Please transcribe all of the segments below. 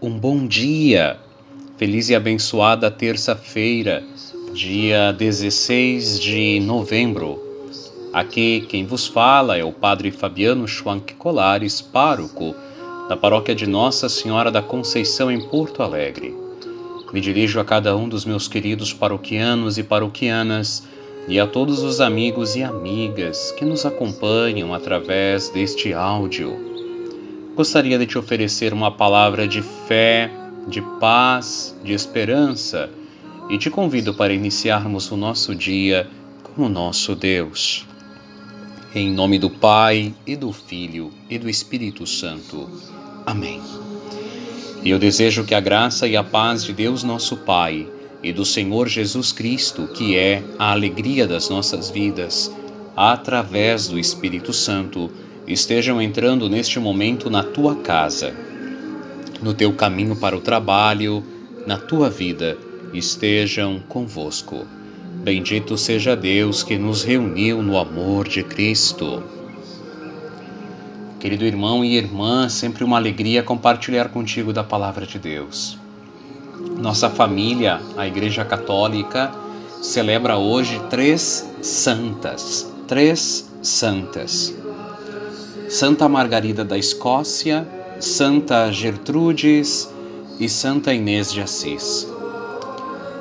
Um bom dia, feliz e abençoada terça-feira, dia 16 de novembro. Aqui quem vos fala é o Padre Fabiano Schwank Colares, pároco da paróquia de Nossa Senhora da Conceição em Porto Alegre. Me dirijo a cada um dos meus queridos paroquianos e paroquianas e a todos os amigos e amigas que nos acompanham através deste áudio. Gostaria de te oferecer uma palavra de fé, de paz, de esperança e te convido para iniciarmos o nosso dia com o nosso Deus. Em nome do Pai e do Filho e do Espírito Santo. Amém. E eu desejo que a graça e a paz de Deus, nosso Pai, e do Senhor Jesus Cristo, que é a alegria das nossas vidas, através do Espírito Santo, estejam entrando neste momento na tua casa, no teu caminho para o trabalho, na tua vida estejam convosco. Bendito seja Deus que nos reuniu no amor de Cristo. Querido irmão e irmã, sempre uma alegria compartilhar contigo da palavra de Deus. Nossa família, a Igreja Católica, celebra hoje três santas. Três santas. Santa Margarida da Escócia, Santa Gertrudes e Santa Inês de Assis.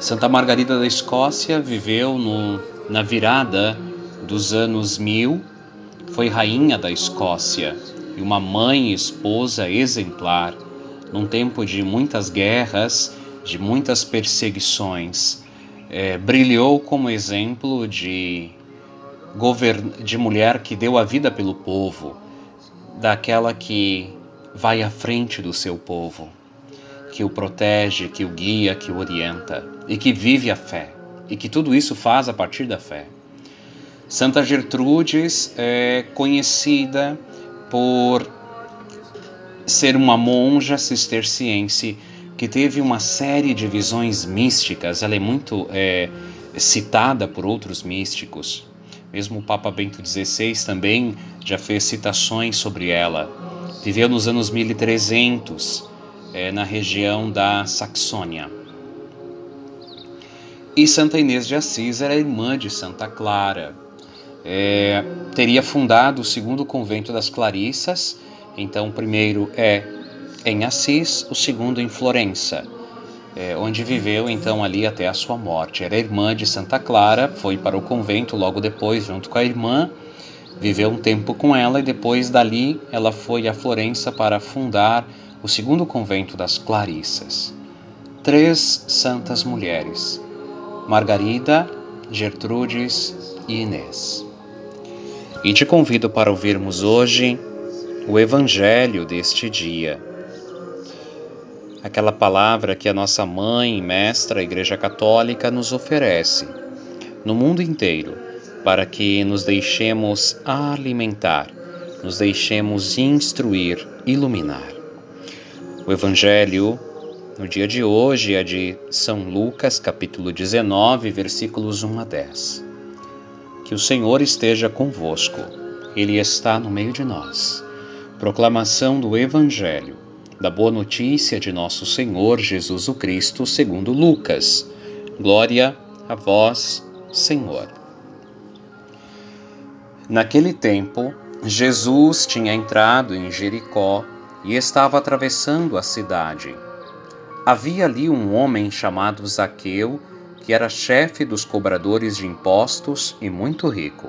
Santa Margarida da Escócia viveu no, na virada dos anos mil, foi rainha da Escócia e uma mãe e esposa exemplar num tempo de muitas guerras, de muitas perseguições. É, brilhou como exemplo de, de mulher que deu a vida pelo povo, daquela que vai à frente do seu povo que o protege, que o guia, que o orienta e que vive a fé, e que tudo isso faz a partir da fé. Santa Gertrudes é conhecida por ser uma monja cisterciense que teve uma série de visões místicas. Ela é muito é, citada por outros místicos. Mesmo o Papa Bento XVI também já fez citações sobre ela. Viveu nos anos 1300 é, na região da Saxônia. E Santa Inês de Assis era irmã de Santa Clara. É, teria fundado o segundo convento das Clarissas. Então, o primeiro é em Assis, o segundo em Florença, é, onde viveu então ali até a sua morte. Era irmã de Santa Clara, foi para o convento logo depois, junto com a irmã, viveu um tempo com ela e depois dali ela foi a Florença para fundar o segundo convento das Clarissas. Três santas mulheres: Margarida, Gertrudes e Inês. E te convido para ouvirmos hoje o Evangelho deste dia. Aquela palavra que a nossa mãe mestra, a Igreja Católica, nos oferece no mundo inteiro para que nos deixemos alimentar, nos deixemos instruir, iluminar. O Evangelho no dia de hoje é de São Lucas, capítulo 19, versículos 1 a 10. Que o Senhor esteja convosco, Ele está no meio de nós. Proclamação do Evangelho, da boa notícia de nosso Senhor Jesus o Cristo, segundo Lucas. Glória a vós, Senhor. Naquele tempo, Jesus tinha entrado em Jericó e estava atravessando a cidade. Havia ali um homem chamado Zaqueu, que era chefe dos cobradores de impostos e muito rico.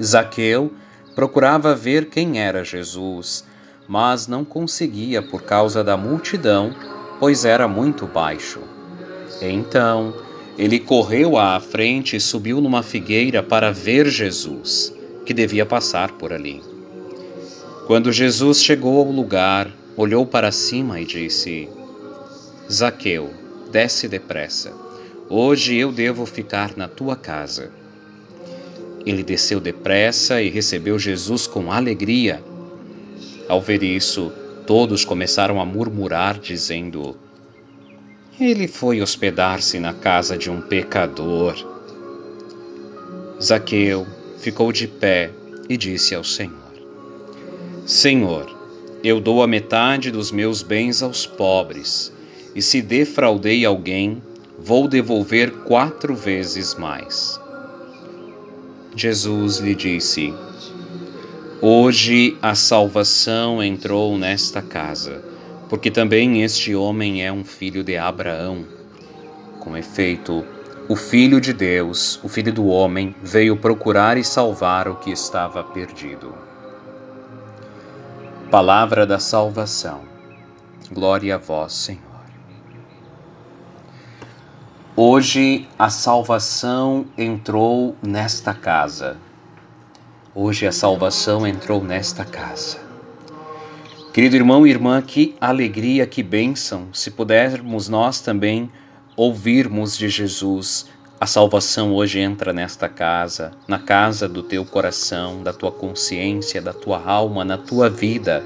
Zaqueu procurava ver quem era Jesus, mas não conseguia por causa da multidão, pois era muito baixo. Então ele correu à frente e subiu numa figueira para ver Jesus, que devia passar por ali. Quando Jesus chegou ao lugar, olhou para cima e disse: Zaqueu, desce depressa. Hoje eu devo ficar na tua casa. Ele desceu depressa e recebeu Jesus com alegria. Ao ver isso, todos começaram a murmurar, dizendo: Ele foi hospedar-se na casa de um pecador. Zaqueu ficou de pé e disse ao Senhor: Senhor, eu dou a metade dos meus bens aos pobres, e se defraudei alguém, vou devolver quatro vezes mais. Jesus lhe disse: Hoje a salvação entrou nesta casa, porque também este homem é um filho de Abraão. Com efeito, o Filho de Deus, o Filho do homem, veio procurar e salvar o que estava perdido. Palavra da salvação. Glória a vós, Senhor. Hoje a salvação entrou nesta casa. Hoje a salvação entrou nesta casa. Querido irmão e irmã, que alegria, que bênção, se pudermos nós também ouvirmos de Jesus. A salvação hoje entra nesta casa, na casa do teu coração, da tua consciência, da tua alma, na tua vida.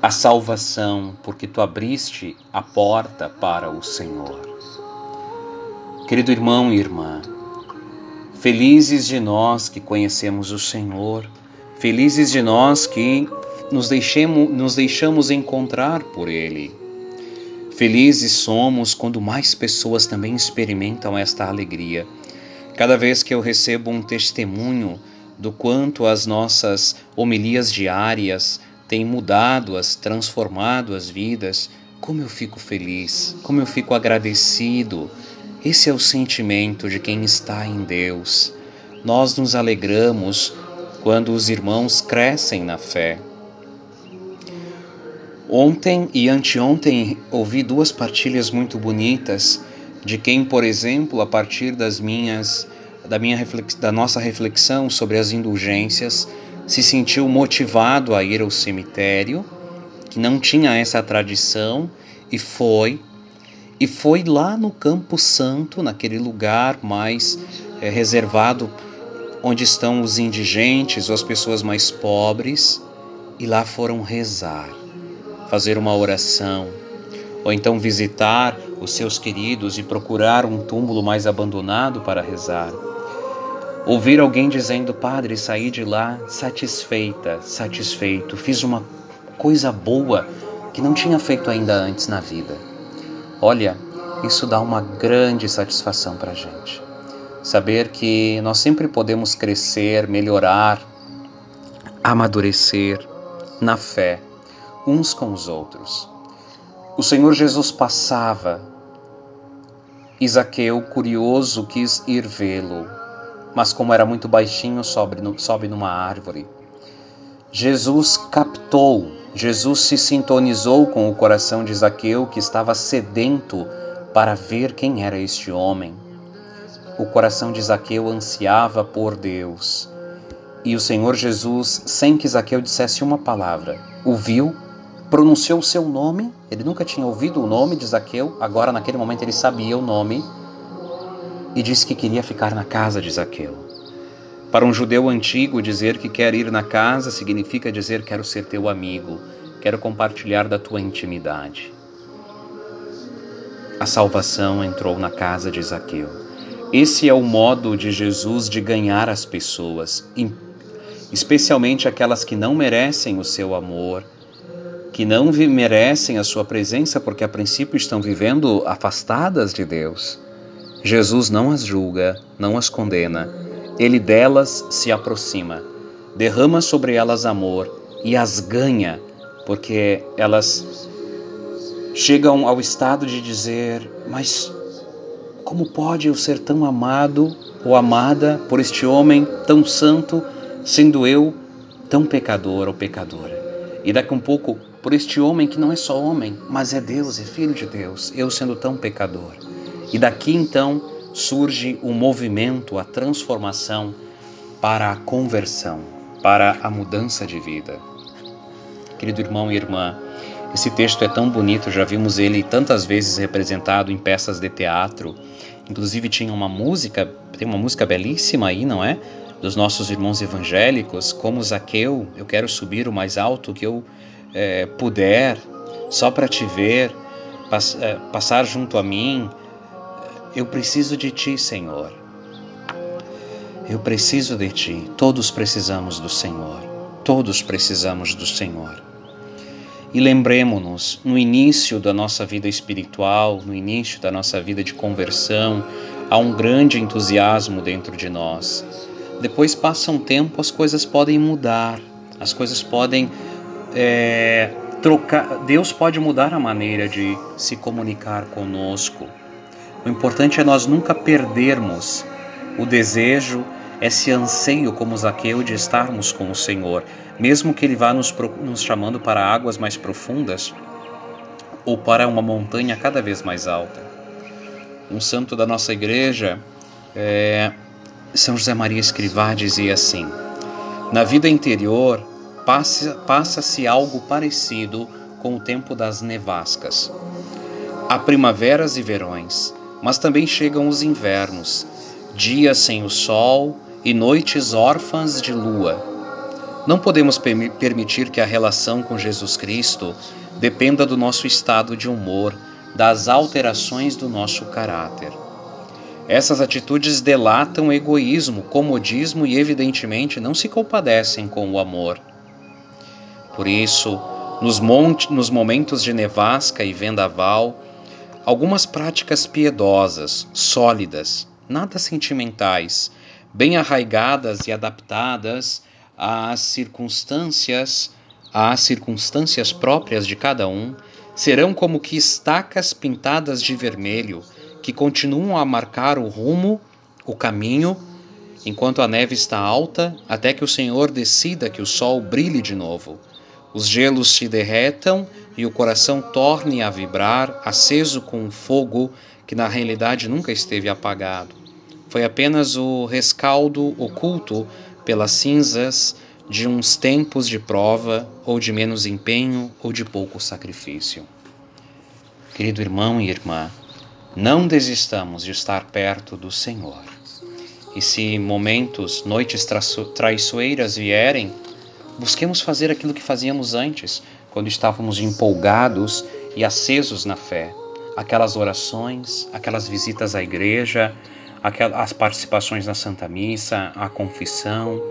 A salvação, porque tu abriste a porta para o Senhor. Querido irmão e irmã, felizes de nós que conhecemos o Senhor, felizes de nós que nos, deixemos, nos deixamos encontrar por Ele. Felizes somos quando mais pessoas também experimentam esta alegria. Cada vez que eu recebo um testemunho do quanto as nossas homilias diárias têm mudado, as transformado as vidas, como eu fico feliz, como eu fico agradecido esse é o sentimento de quem está em Deus. Nós nos alegramos quando os irmãos crescem na fé. Ontem e anteontem ouvi duas partilhas muito bonitas de quem, por exemplo, a partir das minhas da minha da nossa reflexão sobre as indulgências, se sentiu motivado a ir ao cemitério, que não tinha essa tradição e foi e foi lá no Campo Santo, naquele lugar mais é, reservado onde estão os indigentes ou as pessoas mais pobres, e lá foram rezar, fazer uma oração, ou então visitar os seus queridos e procurar um túmulo mais abandonado para rezar. Ouvir alguém dizendo, Padre, saí de lá satisfeita, satisfeito, fiz uma coisa boa que não tinha feito ainda antes na vida. Olha, isso dá uma grande satisfação para a gente. Saber que nós sempre podemos crescer, melhorar, amadurecer na fé uns com os outros. O Senhor Jesus passava. Isaqueu, curioso, quis ir vê-lo, mas como era muito baixinho, sobe, sobe numa árvore. Jesus captou Jesus se sintonizou com o coração de Zaqueu, que estava sedento para ver quem era este homem. O coração de Zaqueu ansiava por Deus. E o Senhor Jesus, sem que Zaqueu dissesse uma palavra, o viu, pronunciou o seu nome. Ele nunca tinha ouvido o nome de Zaqueu, agora naquele momento ele sabia o nome e disse que queria ficar na casa de Zaqueu. Para um judeu antigo, dizer que quer ir na casa significa dizer quero ser teu amigo, quero compartilhar da tua intimidade. A salvação entrou na casa de Zaqueu. Esse é o modo de Jesus de ganhar as pessoas, especialmente aquelas que não merecem o seu amor, que não merecem a sua presença porque a princípio estão vivendo afastadas de Deus. Jesus não as julga, não as condena, ele delas se aproxima, derrama sobre elas amor e as ganha, porque elas chegam ao estado de dizer: Mas como pode eu ser tão amado ou amada por este homem tão santo, sendo eu tão pecador ou pecadora? E daqui um pouco, por este homem que não é só homem, mas é Deus, é filho de Deus, eu sendo tão pecador. E daqui então surge o movimento, a transformação para a conversão, para a mudança de vida. Querido irmão e irmã, esse texto é tão bonito, já vimos ele tantas vezes representado em peças de teatro. Inclusive tinha uma música, tem uma música belíssima aí, não é? Dos nossos irmãos evangélicos, como Zaqueu, eu quero subir o mais alto que eu é, puder, só para te ver, pass, é, passar junto a mim. Eu preciso de ti, Senhor. Eu preciso de ti. Todos precisamos do Senhor. Todos precisamos do Senhor. E lembremos-nos, no início da nossa vida espiritual, no início da nossa vida de conversão, há um grande entusiasmo dentro de nós. Depois passa um tempo, as coisas podem mudar, as coisas podem é, trocar. Deus pode mudar a maneira de se comunicar conosco. O importante é nós nunca perdermos o desejo esse anseio como Zaqueu de estarmos com o Senhor, mesmo que Ele vá nos, nos chamando para águas mais profundas ou para uma montanha cada vez mais alta. Um santo da nossa igreja, é, São José Maria Escrivá, dizia assim: Na vida interior passa-se passa algo parecido com o tempo das nevascas. Há primaveras e verões, mas também chegam os invernos, dias sem o sol e noites órfãs de lua. Não podemos permitir que a relação com Jesus Cristo dependa do nosso estado de humor, das alterações do nosso caráter. Essas atitudes delatam egoísmo, comodismo e, evidentemente, não se compadecem com o amor. Por isso, nos, nos momentos de nevasca e vendaval, algumas práticas piedosas, sólidas, nada sentimentais, bem arraigadas e adaptadas às circunstâncias, às circunstâncias próprias de cada um, serão como que estacas pintadas de vermelho que continuam a marcar o rumo, o caminho, enquanto a neve está alta, até que o Senhor decida que o sol brilhe de novo. Os gelos se derretam e o coração torne a vibrar, aceso com um fogo que na realidade nunca esteve apagado. Foi apenas o rescaldo oculto pelas cinzas de uns tempos de prova, ou de menos empenho, ou de pouco sacrifício. Querido irmão e irmã, não desistamos de estar perto do Senhor. E se momentos, noites traiçoeiras vierem, busquemos fazer aquilo que fazíamos antes, quando estávamos empolgados e acesos na fé. Aquelas orações, aquelas visitas à igreja, as participações na Santa Missa, a confissão,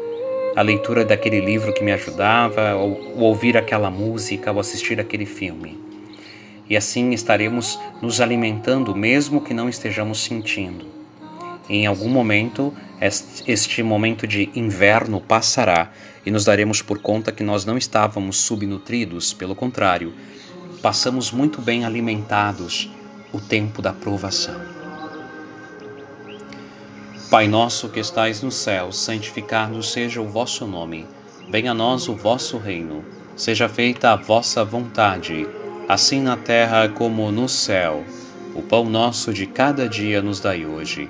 a leitura daquele livro que me ajudava, ou, ouvir aquela música, ou assistir aquele filme. E assim estaremos nos alimentando, mesmo que não estejamos sentindo. Em algum momento, este momento de inverno passará e nos daremos por conta que nós não estávamos subnutridos, pelo contrário, passamos muito bem alimentados o tempo da provação. Pai nosso que estais no céu, santificado seja o vosso nome. Venha a nós o vosso reino. Seja feita a vossa vontade, assim na terra como no céu. O pão nosso de cada dia nos dai hoje.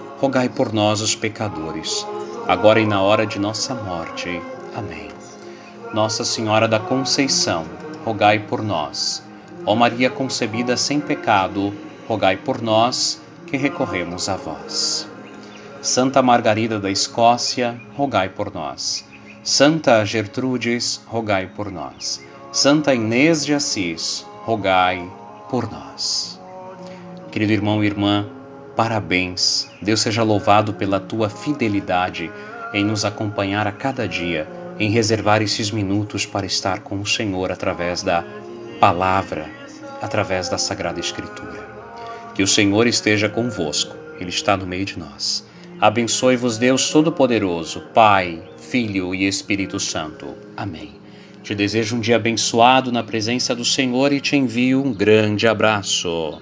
rogai por nós, os pecadores, agora e na hora de nossa morte. Amém. Nossa Senhora da Conceição, rogai por nós. Ó Maria concebida sem pecado, rogai por nós que recorremos a vós. Santa Margarida da Escócia, rogai por nós. Santa Gertrudes, rogai por nós. Santa Inês de Assis, rogai por nós. Querido irmão e irmã, parabéns. Deus seja louvado pela tua fidelidade em nos acompanhar a cada dia, em reservar esses minutos para estar com o Senhor através da palavra, através da Sagrada Escritura. Que o Senhor esteja convosco, Ele está no meio de nós Abençoe-vos Deus Todo-Poderoso, Pai, Filho e Espírito Santo. Amém. Te desejo um dia abençoado na presença do Senhor e te envio um grande abraço.